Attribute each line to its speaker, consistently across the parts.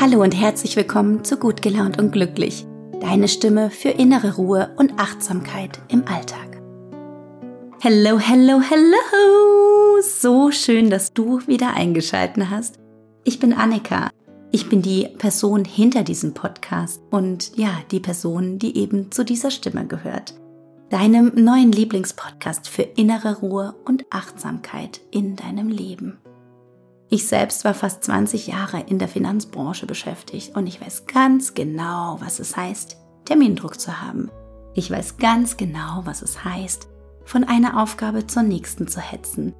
Speaker 1: Hallo und herzlich willkommen zu Gut gelaunt und glücklich. Deine Stimme für innere Ruhe und Achtsamkeit im Alltag. Hello, hello, hello! So schön, dass du wieder eingeschalten hast. Ich bin Annika. Ich bin die Person hinter diesem Podcast und ja, die Person, die eben zu dieser Stimme gehört. Deinem neuen Lieblingspodcast für innere Ruhe und Achtsamkeit in deinem Leben. Ich selbst war fast 20 Jahre in der Finanzbranche beschäftigt und ich weiß ganz genau, was es heißt, Termindruck zu haben. Ich weiß ganz genau, was es heißt, von einer Aufgabe zur nächsten zu hetzen.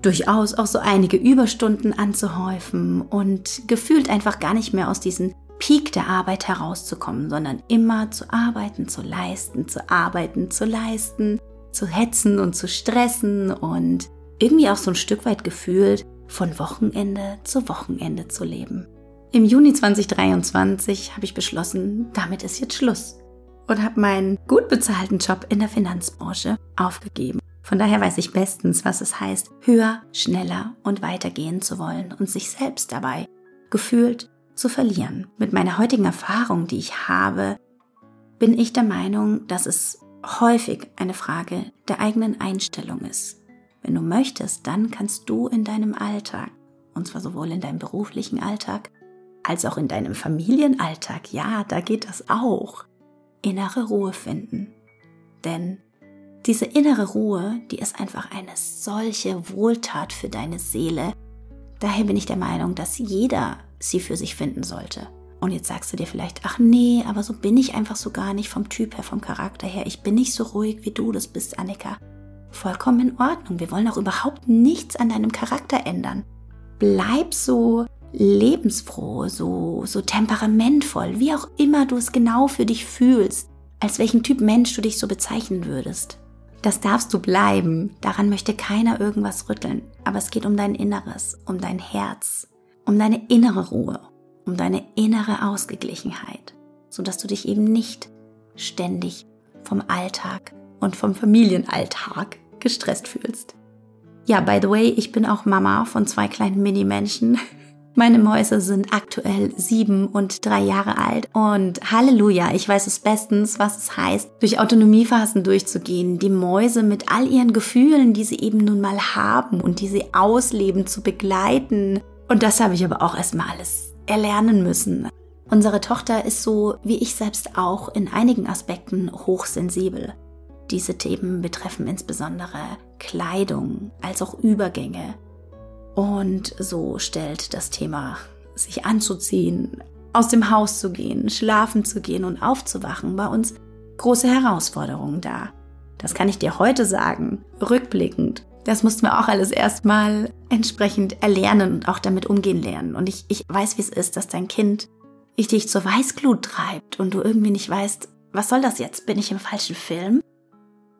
Speaker 1: Durchaus auch so einige Überstunden anzuhäufen und gefühlt einfach gar nicht mehr aus diesem Peak der Arbeit herauszukommen, sondern immer zu arbeiten, zu leisten, zu arbeiten, zu leisten, zu hetzen und zu stressen und irgendwie auch so ein Stück weit gefühlt, von Wochenende zu Wochenende zu leben. Im Juni 2023 habe ich beschlossen, damit ist jetzt Schluss und habe meinen gut bezahlten Job in der Finanzbranche aufgegeben. Von daher weiß ich bestens, was es heißt, höher, schneller und weitergehen zu wollen und sich selbst dabei gefühlt zu verlieren. Mit meiner heutigen Erfahrung, die ich habe, bin ich der Meinung, dass es häufig eine Frage der eigenen Einstellung ist. Wenn du möchtest, dann kannst du in deinem Alltag, und zwar sowohl in deinem beruflichen Alltag als auch in deinem Familienalltag, ja, da geht das auch, innere Ruhe finden. Denn diese innere Ruhe, die ist einfach eine solche Wohltat für deine Seele. Daher bin ich der Meinung, dass jeder sie für sich finden sollte. Und jetzt sagst du dir vielleicht, ach nee, aber so bin ich einfach so gar nicht vom Typ her, vom Charakter her. Ich bin nicht so ruhig, wie du das bist, Annika vollkommen in Ordnung. Wir wollen auch überhaupt nichts an deinem Charakter ändern. Bleib so lebensfroh, so, so temperamentvoll, wie auch immer du es genau für dich fühlst, als welchen Typ Mensch du dich so bezeichnen würdest. Das darfst du bleiben, daran möchte keiner irgendwas rütteln, aber es geht um dein Inneres, um dein Herz, um deine innere Ruhe, um deine innere Ausgeglichenheit, sodass du dich eben nicht ständig vom Alltag und vom Familienalltag gestresst fühlst. Ja, by the way, ich bin auch Mama von zwei kleinen Mini-Menschen. Meine Mäuse sind aktuell sieben und drei Jahre alt und Halleluja, ich weiß es bestens, was es heißt, durch Autonomiephasen durchzugehen, die Mäuse mit all ihren Gefühlen, die sie eben nun mal haben und die sie ausleben, zu begleiten. Und das habe ich aber auch erstmal alles erlernen müssen. Unsere Tochter ist so, wie ich selbst auch, in einigen Aspekten hochsensibel. Diese Themen betreffen insbesondere Kleidung als auch Übergänge. Und so stellt das Thema sich anzuziehen, aus dem Haus zu gehen, schlafen zu gehen und aufzuwachen bei uns große Herausforderungen dar. Das kann ich dir heute sagen, rückblickend. Das mussten wir auch alles erstmal entsprechend erlernen und auch damit umgehen lernen. Und ich, ich weiß, wie es ist, dass dein Kind dich zur Weißglut treibt und du irgendwie nicht weißt, was soll das jetzt? Bin ich im falschen Film?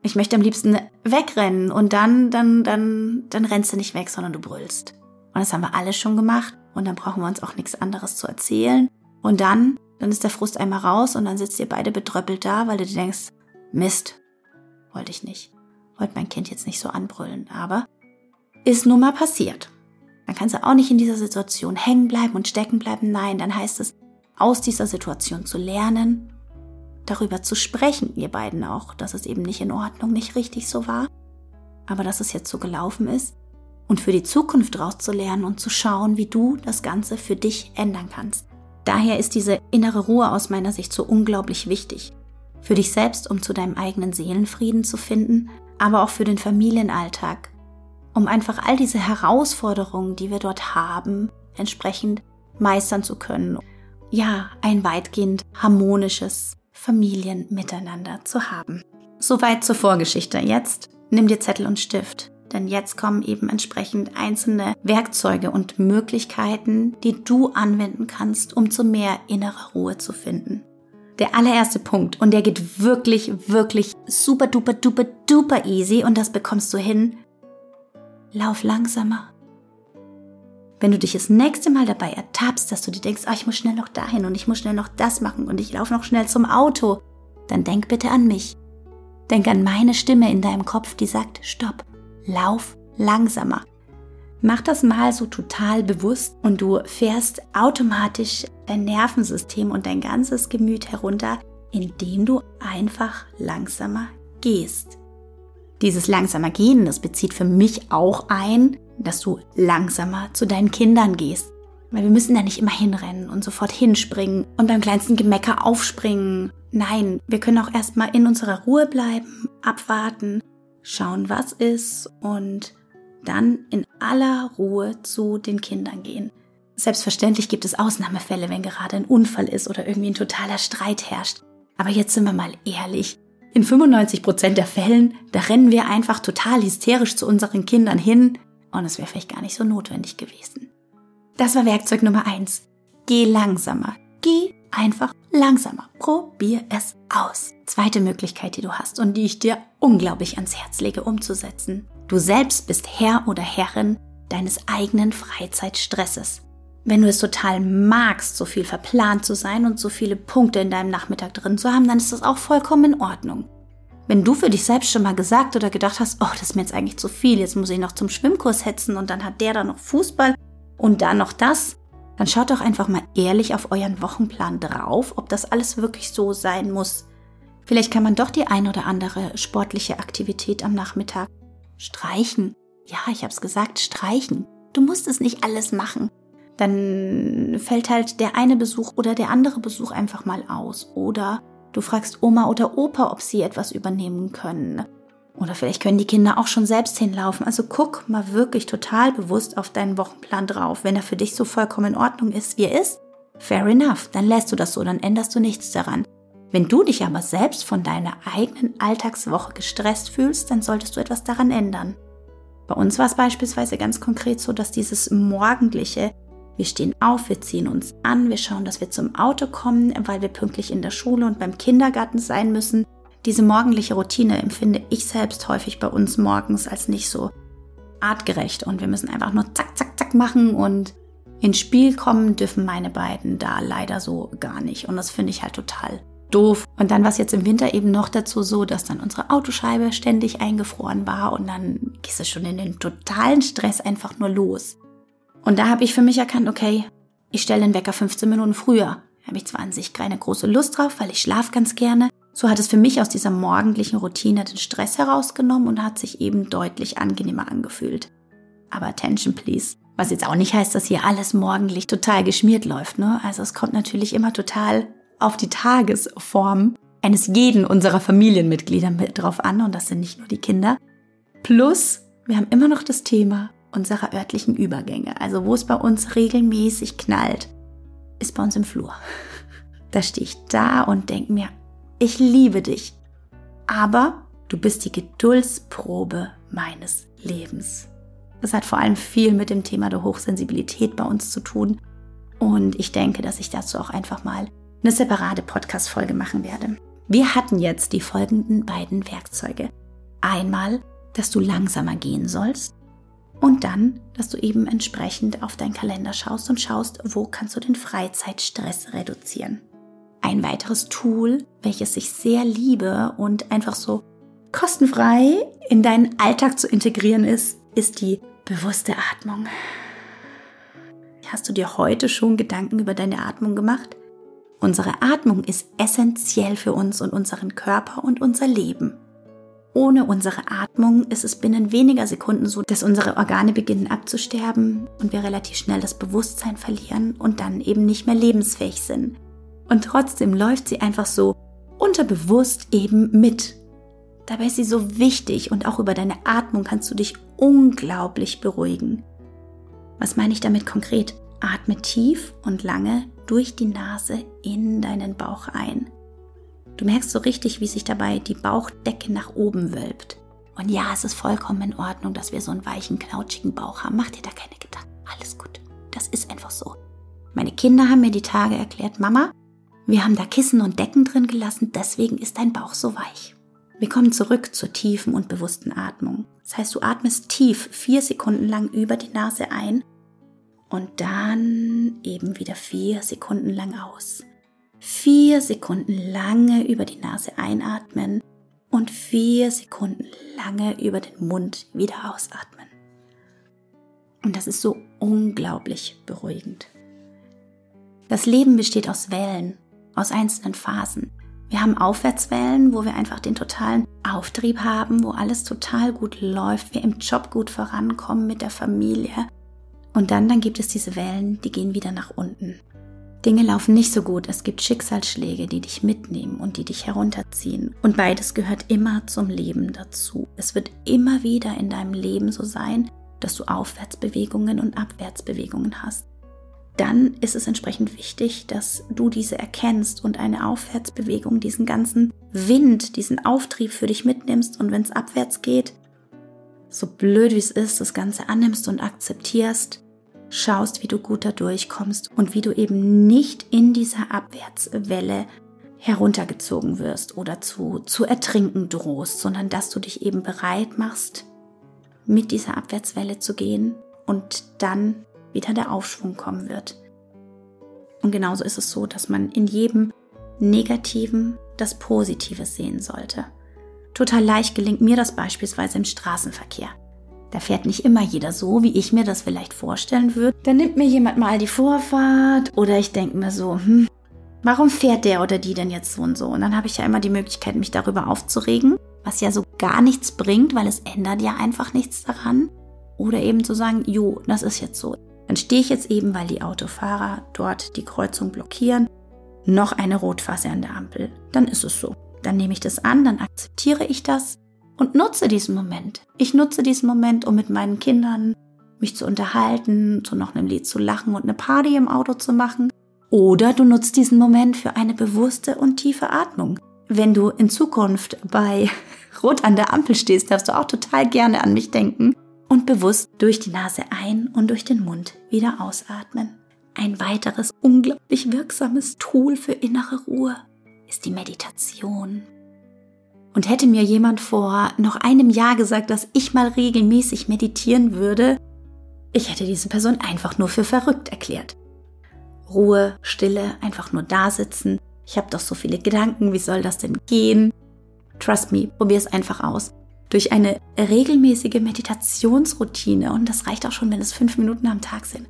Speaker 1: Ich möchte am liebsten wegrennen und dann, dann, dann, dann rennst du nicht weg, sondern du brüllst. Und das haben wir alle schon gemacht und dann brauchen wir uns auch nichts anderes zu erzählen. Und dann, dann ist der Frust einmal raus und dann sitzt ihr beide betröppelt da, weil du dir denkst, Mist, wollte ich nicht. Wollte mein Kind jetzt nicht so anbrüllen, aber ist nun mal passiert. Dann kannst du auch nicht in dieser Situation hängen bleiben und stecken bleiben. Nein, dann heißt es, aus dieser Situation zu lernen darüber zu sprechen, ihr beiden auch, dass es eben nicht in Ordnung, nicht richtig so war, aber dass es jetzt so gelaufen ist und für die Zukunft rauszulernen und zu schauen, wie du das Ganze für dich ändern kannst. Daher ist diese innere Ruhe aus meiner Sicht so unglaublich wichtig. Für dich selbst, um zu deinem eigenen Seelenfrieden zu finden, aber auch für den Familienalltag, um einfach all diese Herausforderungen, die wir dort haben, entsprechend meistern zu können. Ja, ein weitgehend harmonisches Familien miteinander zu haben. Soweit zur Vorgeschichte. Jetzt nimm dir Zettel und Stift, denn jetzt kommen eben entsprechend einzelne Werkzeuge und Möglichkeiten, die du anwenden kannst, um zu mehr innerer Ruhe zu finden. Der allererste Punkt, und der geht wirklich, wirklich super duper duper duper easy und das bekommst du hin. Lauf langsamer wenn du dich das nächste Mal dabei ertappst, dass du dir denkst, ah, ich muss schnell noch dahin und ich muss schnell noch das machen und ich laufe noch schnell zum Auto, dann denk bitte an mich. Denk an meine Stimme in deinem Kopf, die sagt, stopp, lauf langsamer. Mach das mal so total bewusst und du fährst automatisch dein Nervensystem und dein ganzes Gemüt herunter, indem du einfach langsamer gehst. Dieses langsamer Gehen, das bezieht für mich auch ein, dass du langsamer zu deinen Kindern gehst. Weil wir müssen da nicht immer hinrennen und sofort hinspringen und beim kleinsten Gemecker aufspringen. Nein, wir können auch erstmal in unserer Ruhe bleiben, abwarten, schauen, was ist und dann in aller Ruhe zu den Kindern gehen. Selbstverständlich gibt es Ausnahmefälle, wenn gerade ein Unfall ist oder irgendwie ein totaler Streit herrscht. Aber jetzt sind wir mal ehrlich. In 95 Prozent der Fällen, da rennen wir einfach total hysterisch zu unseren Kindern hin und es wäre vielleicht gar nicht so notwendig gewesen. Das war Werkzeug Nummer eins. Geh langsamer. Geh einfach langsamer. Probier es aus. Zweite Möglichkeit, die du hast und die ich dir unglaublich ans Herz lege umzusetzen. Du selbst bist Herr oder Herrin deines eigenen Freizeitstresses. Wenn du es total magst, so viel verplant zu sein und so viele Punkte in deinem Nachmittag drin zu haben, dann ist das auch vollkommen in Ordnung. Wenn du für dich selbst schon mal gesagt oder gedacht hast, oh, das ist mir jetzt eigentlich zu viel, jetzt muss ich noch zum Schwimmkurs hetzen und dann hat der da noch Fußball und dann noch das, dann schaut doch einfach mal ehrlich auf euren Wochenplan drauf, ob das alles wirklich so sein muss. Vielleicht kann man doch die ein oder andere sportliche Aktivität am Nachmittag streichen. Ja, ich habe es gesagt, streichen. Du musst es nicht alles machen dann fällt halt der eine Besuch oder der andere Besuch einfach mal aus. Oder du fragst Oma oder Opa, ob sie etwas übernehmen können. Oder vielleicht können die Kinder auch schon selbst hinlaufen. Also guck mal wirklich total bewusst auf deinen Wochenplan drauf. Wenn er für dich so vollkommen in Ordnung ist, wie er ist, fair enough, dann lässt du das so, dann änderst du nichts daran. Wenn du dich aber selbst von deiner eigenen Alltagswoche gestresst fühlst, dann solltest du etwas daran ändern. Bei uns war es beispielsweise ganz konkret so, dass dieses morgendliche wir stehen auf, wir ziehen uns an, wir schauen, dass wir zum Auto kommen, weil wir pünktlich in der Schule und beim Kindergarten sein müssen. Diese morgendliche Routine empfinde ich selbst häufig bei uns morgens als nicht so artgerecht und wir müssen einfach nur zack, zack, zack machen und ins Spiel kommen dürfen meine beiden da leider so gar nicht und das finde ich halt total doof. Und dann war es jetzt im Winter eben noch dazu so, dass dann unsere Autoscheibe ständig eingefroren war und dann gehst du schon in den totalen Stress einfach nur los. Und da habe ich für mich erkannt, okay, ich stelle den Wecker 15 Minuten früher. Habe ich zwar an sich keine große Lust drauf, weil ich schlafe ganz gerne. So hat es für mich aus dieser morgendlichen Routine den Stress herausgenommen und hat sich eben deutlich angenehmer angefühlt. Aber attention please. Was jetzt auch nicht heißt, dass hier alles morgendlich total geschmiert läuft. Ne? Also es kommt natürlich immer total auf die Tagesform eines jeden unserer Familienmitglieder mit drauf an und das sind nicht nur die Kinder. Plus, wir haben immer noch das Thema, unserer örtlichen Übergänge, also wo es bei uns regelmäßig knallt, ist bei uns im Flur. Da stehe ich da und denke mir, ich liebe dich, aber du bist die Geduldsprobe meines Lebens. Das hat vor allem viel mit dem Thema der Hochsensibilität bei uns zu tun und ich denke, dass ich dazu auch einfach mal eine separate Podcast-Folge machen werde. Wir hatten jetzt die folgenden beiden Werkzeuge. Einmal, dass du langsamer gehen sollst und dann, dass du eben entsprechend auf deinen Kalender schaust und schaust, wo kannst du den Freizeitstress reduzieren. Ein weiteres Tool, welches ich sehr liebe und einfach so kostenfrei in deinen Alltag zu integrieren ist, ist die bewusste Atmung. Hast du dir heute schon Gedanken über deine Atmung gemacht? Unsere Atmung ist essentiell für uns und unseren Körper und unser Leben. Ohne unsere Atmung ist es binnen weniger Sekunden so, dass unsere Organe beginnen abzusterben und wir relativ schnell das Bewusstsein verlieren und dann eben nicht mehr lebensfähig sind. Und trotzdem läuft sie einfach so unterbewusst eben mit. Dabei ist sie so wichtig und auch über deine Atmung kannst du dich unglaublich beruhigen. Was meine ich damit konkret? Atme tief und lange durch die Nase in deinen Bauch ein. Du merkst so richtig, wie sich dabei die Bauchdecke nach oben wölbt. Und ja, es ist vollkommen in Ordnung, dass wir so einen weichen, knautschigen Bauch haben. Mach dir da keine Gedanken. Alles gut. Das ist einfach so. Meine Kinder haben mir die Tage erklärt, Mama, wir haben da Kissen und Decken drin gelassen, deswegen ist dein Bauch so weich. Wir kommen zurück zur tiefen und bewussten Atmung. Das heißt, du atmest tief vier Sekunden lang über die Nase ein und dann eben wieder vier Sekunden lang aus vier Sekunden lange über die Nase einatmen und vier Sekunden lange über den Mund wieder ausatmen. Und das ist so unglaublich beruhigend. Das Leben besteht aus Wellen, aus einzelnen Phasen. Wir haben Aufwärtswellen, wo wir einfach den totalen Auftrieb haben, wo alles total gut läuft, wir im Job gut vorankommen mit der Familie. Und dann, dann gibt es diese Wellen, die gehen wieder nach unten. Dinge laufen nicht so gut, es gibt Schicksalsschläge, die dich mitnehmen und die dich herunterziehen. Und beides gehört immer zum Leben dazu. Es wird immer wieder in deinem Leben so sein, dass du Aufwärtsbewegungen und Abwärtsbewegungen hast dann ist es entsprechend wichtig, dass du diese erkennst und eine Aufwärtsbewegung, diesen ganzen Wind, diesen Auftrieb für dich mitnimmst und wenn es abwärts geht, so blöd wie es ist, das Ganze annimmst und akzeptierst, schaust, wie du gut da durchkommst und wie du eben nicht in dieser Abwärtswelle heruntergezogen wirst oder zu, zu ertrinken drohst, sondern dass du dich eben bereit machst, mit dieser Abwärtswelle zu gehen und dann wieder der Aufschwung kommen wird. Und genauso ist es so, dass man in jedem Negativen das Positive sehen sollte. Total leicht gelingt mir das beispielsweise im Straßenverkehr. Da fährt nicht immer jeder so, wie ich mir das vielleicht vorstellen würde. Da nimmt mir jemand mal die Vorfahrt oder ich denke mir so, hm, warum fährt der oder die denn jetzt so und so? Und dann habe ich ja immer die Möglichkeit, mich darüber aufzuregen, was ja so gar nichts bringt, weil es ändert ja einfach nichts daran. Oder eben zu sagen, jo, das ist jetzt so. Dann stehe ich jetzt eben, weil die Autofahrer dort die Kreuzung blockieren, noch eine Rotphase an der Ampel. Dann ist es so. Dann nehme ich das an, dann akzeptiere ich das und nutze diesen Moment. Ich nutze diesen Moment, um mit meinen Kindern mich zu unterhalten, zu noch einem Lied zu lachen und eine Party im Auto zu machen. Oder du nutzt diesen Moment für eine bewusste und tiefe Atmung. Wenn du in Zukunft bei Rot an der Ampel stehst, darfst du auch total gerne an mich denken und bewusst durch die Nase ein und durch den Mund wieder ausatmen. Ein weiteres unglaublich wirksames Tool für innere Ruhe ist die Meditation. Und hätte mir jemand vor noch einem Jahr gesagt, dass ich mal regelmäßig meditieren würde, ich hätte diese Person einfach nur für verrückt erklärt. Ruhe, Stille, einfach nur da sitzen. Ich habe doch so viele Gedanken, wie soll das denn gehen? Trust me, probier es einfach aus durch eine regelmäßige Meditationsroutine, und das reicht auch schon, wenn es fünf Minuten am Tag sind,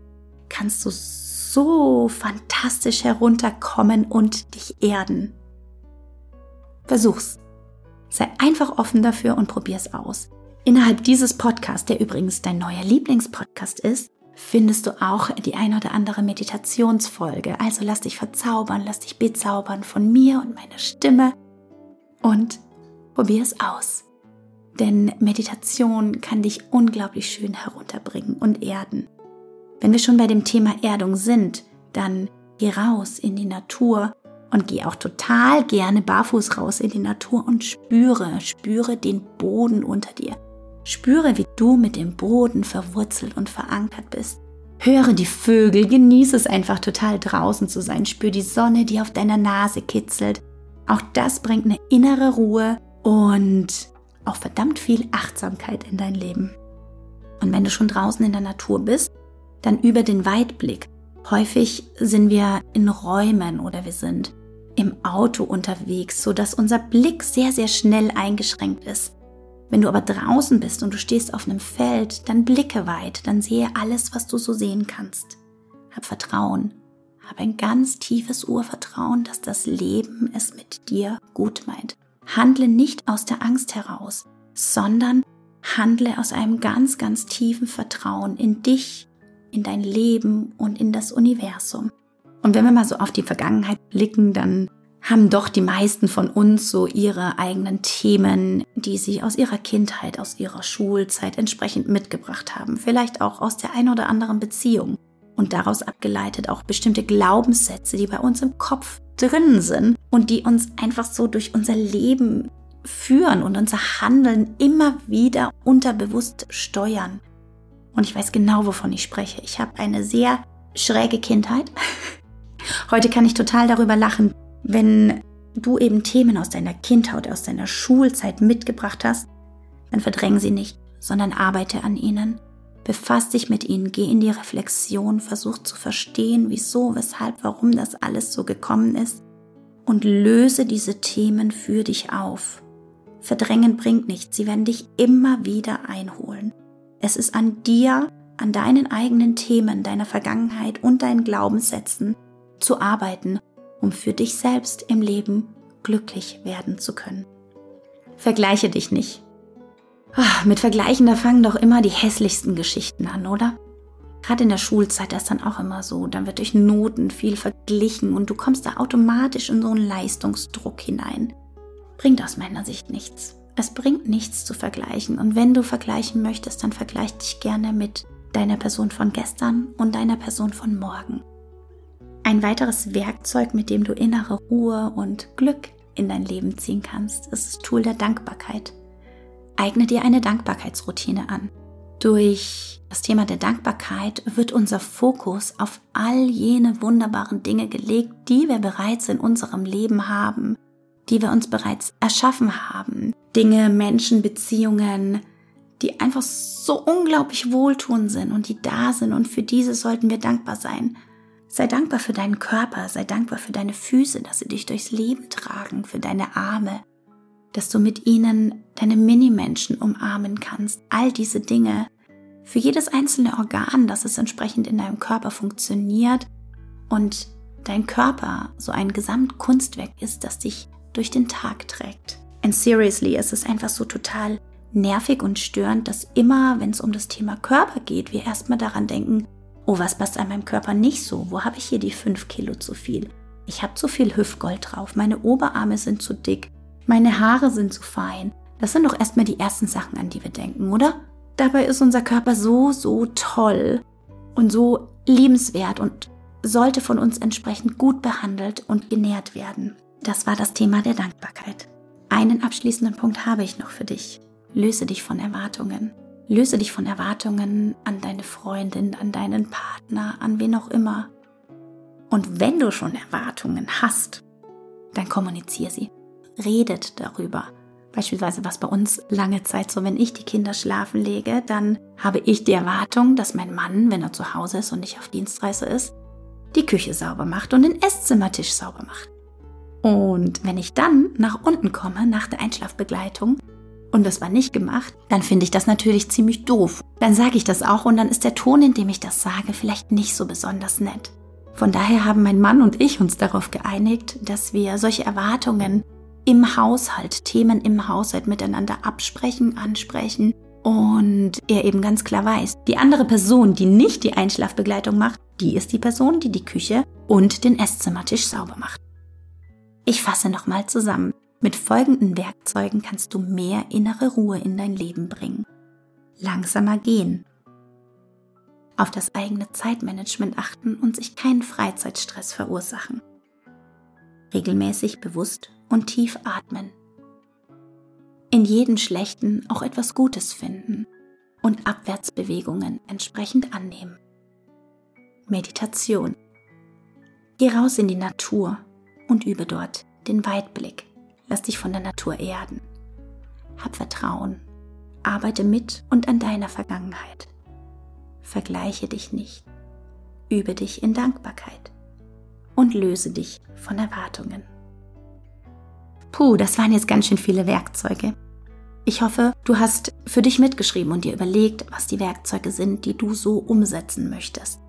Speaker 1: kannst du so fantastisch herunterkommen und dich erden. Versuch's. Sei einfach offen dafür und probier's aus. Innerhalb dieses Podcasts, der übrigens dein neuer Lieblingspodcast ist, findest du auch die ein oder andere Meditationsfolge. Also lass dich verzaubern, lass dich bezaubern von mir und meiner Stimme und probier es aus. Denn Meditation kann dich unglaublich schön herunterbringen und erden. Wenn wir schon bei dem Thema Erdung sind, dann geh raus in die Natur und geh auch total gerne barfuß raus in die Natur und spüre, spüre den Boden unter dir. Spüre, wie du mit dem Boden verwurzelt und verankert bist. Höre die Vögel, genieße es einfach total draußen zu sein. Spür die Sonne, die auf deiner Nase kitzelt. Auch das bringt eine innere Ruhe und auch verdammt viel Achtsamkeit in dein Leben. Und wenn du schon draußen in der Natur bist, dann über den Weitblick. Häufig sind wir in Räumen oder wir sind im Auto unterwegs, sodass unser Blick sehr, sehr schnell eingeschränkt ist. Wenn du aber draußen bist und du stehst auf einem Feld, dann blicke weit, dann sehe alles, was du so sehen kannst. Hab Vertrauen, hab ein ganz tiefes Urvertrauen, dass das Leben es mit dir gut meint. Handle nicht aus der Angst heraus, sondern handle aus einem ganz, ganz tiefen Vertrauen in dich, in dein Leben und in das Universum. Und wenn wir mal so auf die Vergangenheit blicken, dann haben doch die meisten von uns so ihre eigenen Themen, die sie aus ihrer Kindheit, aus ihrer Schulzeit entsprechend mitgebracht haben. Vielleicht auch aus der ein oder anderen Beziehung. Und daraus abgeleitet auch bestimmte Glaubenssätze, die bei uns im Kopf drin sind und die uns einfach so durch unser Leben führen und unser Handeln immer wieder unterbewusst steuern. Und ich weiß genau, wovon ich spreche. Ich habe eine sehr schräge Kindheit. Heute kann ich total darüber lachen, wenn du eben Themen aus deiner Kindheit, aus deiner Schulzeit mitgebracht hast, dann verdräng sie nicht, sondern arbeite an ihnen. Befass dich mit ihnen, geh in die Reflexion, versuch zu verstehen, wieso, weshalb, warum das alles so gekommen ist und löse diese Themen für dich auf. Verdrängen bringt nichts, sie werden dich immer wieder einholen. Es ist an dir, an deinen eigenen Themen, deiner Vergangenheit und deinen Glaubenssätzen zu arbeiten, um für dich selbst im Leben glücklich werden zu können. Vergleiche dich nicht. Ach, mit Vergleichen, da fangen doch immer die hässlichsten Geschichten an, oder? Gerade in der Schulzeit, ist dann auch immer so. Dann wird durch Noten viel verglichen und du kommst da automatisch in so einen Leistungsdruck hinein. Bringt aus meiner Sicht nichts. Es bringt nichts zu vergleichen. Und wenn du vergleichen möchtest, dann vergleich dich gerne mit deiner Person von gestern und deiner Person von morgen. Ein weiteres Werkzeug, mit dem du innere Ruhe und Glück in dein Leben ziehen kannst, ist das Tool der Dankbarkeit. Eigne dir eine Dankbarkeitsroutine an. Durch das Thema der Dankbarkeit wird unser Fokus auf all jene wunderbaren Dinge gelegt, die wir bereits in unserem Leben haben, die wir uns bereits erschaffen haben. Dinge, Menschen, Beziehungen, die einfach so unglaublich wohltuend sind und die da sind und für diese sollten wir dankbar sein. Sei dankbar für deinen Körper, sei dankbar für deine Füße, dass sie dich durchs Leben tragen, für deine Arme, dass du mit ihnen deine Minimenschen umarmen kannst. All diese Dinge. Für jedes einzelne Organ, dass es entsprechend in deinem Körper funktioniert und dein Körper so ein Gesamtkunstwerk ist, das dich durch den Tag trägt. And seriously, es ist einfach so total nervig und störend, dass immer, wenn es um das Thema Körper geht, wir erstmal daran denken, oh, was passt an meinem Körper nicht so? Wo habe ich hier die 5 Kilo zu viel? Ich habe zu viel Hüftgold drauf, meine Oberarme sind zu dick, meine Haare sind zu fein. Das sind doch erstmal die ersten Sachen, an die wir denken, oder? Dabei ist unser Körper so, so toll und so liebenswert und sollte von uns entsprechend gut behandelt und genährt werden. Das war das Thema der Dankbarkeit. Einen abschließenden Punkt habe ich noch für dich. Löse dich von Erwartungen. Löse dich von Erwartungen an deine Freundin, an deinen Partner, an wen auch immer. Und wenn du schon Erwartungen hast, dann kommuniziere sie. Redet darüber. Beispielsweise was bei uns lange Zeit so, wenn ich die Kinder schlafen lege, dann habe ich die Erwartung, dass mein Mann, wenn er zu Hause ist und nicht auf Dienstreise ist, die Küche sauber macht und den Esszimmertisch sauber macht. Und wenn ich dann nach unten komme, nach der Einschlafbegleitung, und das war nicht gemacht, dann finde ich das natürlich ziemlich doof. Dann sage ich das auch und dann ist der Ton, in dem ich das sage, vielleicht nicht so besonders nett. Von daher haben mein Mann und ich uns darauf geeinigt, dass wir solche Erwartungen im Haushalt, Themen im Haushalt miteinander absprechen, ansprechen und er eben ganz klar weiß, die andere Person, die nicht die Einschlafbegleitung macht, die ist die Person, die die Küche und den Esszimmertisch sauber macht. Ich fasse nochmal zusammen. Mit folgenden Werkzeugen kannst du mehr innere Ruhe in dein Leben bringen. Langsamer gehen. Auf das eigene Zeitmanagement achten und sich keinen Freizeitstress verursachen. Regelmäßig bewusst und tief atmen. In jedem Schlechten auch etwas Gutes finden und Abwärtsbewegungen entsprechend annehmen. Meditation. Geh raus in die Natur und übe dort den Weitblick. Lass dich von der Natur erden. Hab Vertrauen. Arbeite mit und an deiner Vergangenheit. Vergleiche dich nicht. Übe dich in Dankbarkeit. Und löse dich von Erwartungen. Puh, das waren jetzt ganz schön viele Werkzeuge. Ich hoffe, du hast für dich mitgeschrieben und dir überlegt, was die Werkzeuge sind, die du so umsetzen möchtest.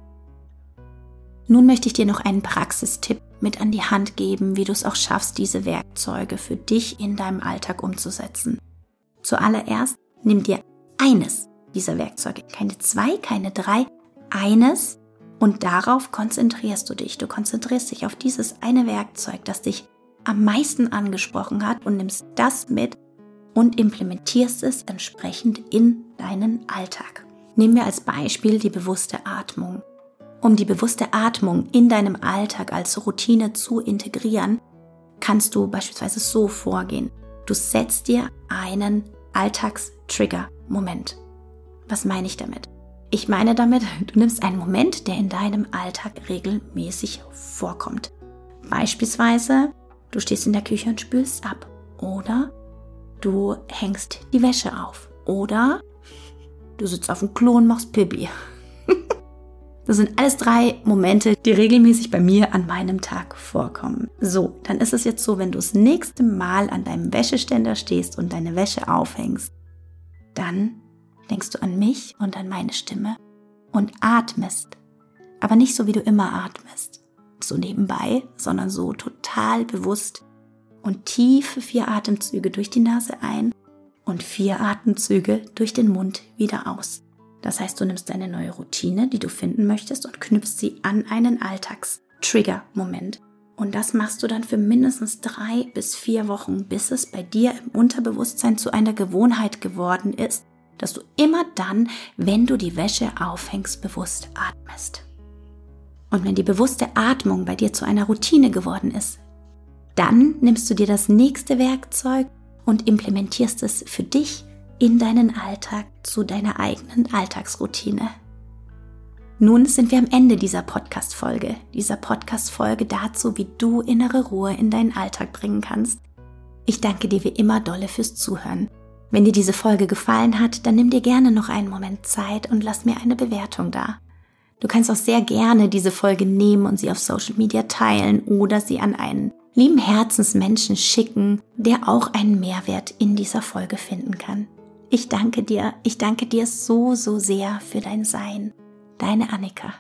Speaker 1: Nun möchte ich dir noch einen Praxistipp mit an die Hand geben, wie du es auch schaffst, diese Werkzeuge für dich in deinem Alltag umzusetzen. Zuallererst nimm dir eines dieser Werkzeuge, keine zwei, keine drei, eines und darauf konzentrierst du dich. Du konzentrierst dich auf dieses eine Werkzeug, das dich am meisten angesprochen hat und nimmst das mit und implementierst es entsprechend in deinen Alltag. Nehmen wir als Beispiel die bewusste Atmung. Um die bewusste Atmung in deinem Alltag als Routine zu integrieren, kannst du beispielsweise so vorgehen. Du setzt dir einen Alltagstrigger-Moment. Was meine ich damit? Ich meine damit, du nimmst einen Moment, der in deinem Alltag regelmäßig vorkommt. Beispielsweise, du stehst in der Küche und spülst ab. Oder du hängst die Wäsche auf. Oder du sitzt auf dem Klo und machst Pipi. Das sind alles drei Momente, die regelmäßig bei mir an meinem Tag vorkommen. So, dann ist es jetzt so, wenn du das nächste Mal an deinem Wäscheständer stehst und deine Wäsche aufhängst, dann denkst du an mich und an meine Stimme und atmest, aber nicht so wie du immer atmest, so nebenbei, sondern so total bewusst und tiefe vier Atemzüge durch die Nase ein und vier Atemzüge durch den Mund wieder aus. Das heißt, du nimmst deine neue Routine, die du finden möchtest, und knüpfst sie an einen Alltags-Trigger-Moment. Und das machst du dann für mindestens drei bis vier Wochen, bis es bei dir im Unterbewusstsein zu einer Gewohnheit geworden ist, dass du immer dann, wenn du die Wäsche aufhängst, bewusst atmest. Und wenn die bewusste Atmung bei dir zu einer Routine geworden ist, dann nimmst du dir das nächste Werkzeug und implementierst es für dich in deinen Alltag zu deiner eigenen Alltagsroutine. Nun sind wir am Ende dieser Podcast-Folge, dieser Podcast-Folge dazu, wie du innere Ruhe in deinen Alltag bringen kannst. Ich danke dir wie immer dolle fürs Zuhören. Wenn dir diese Folge gefallen hat, dann nimm dir gerne noch einen Moment Zeit und lass mir eine Bewertung da. Du kannst auch sehr gerne diese Folge nehmen und sie auf Social Media teilen oder sie an einen lieben Herzensmenschen schicken, der auch einen Mehrwert in dieser Folge finden kann. Ich danke dir, ich danke dir so, so sehr für dein Sein. Deine Annika.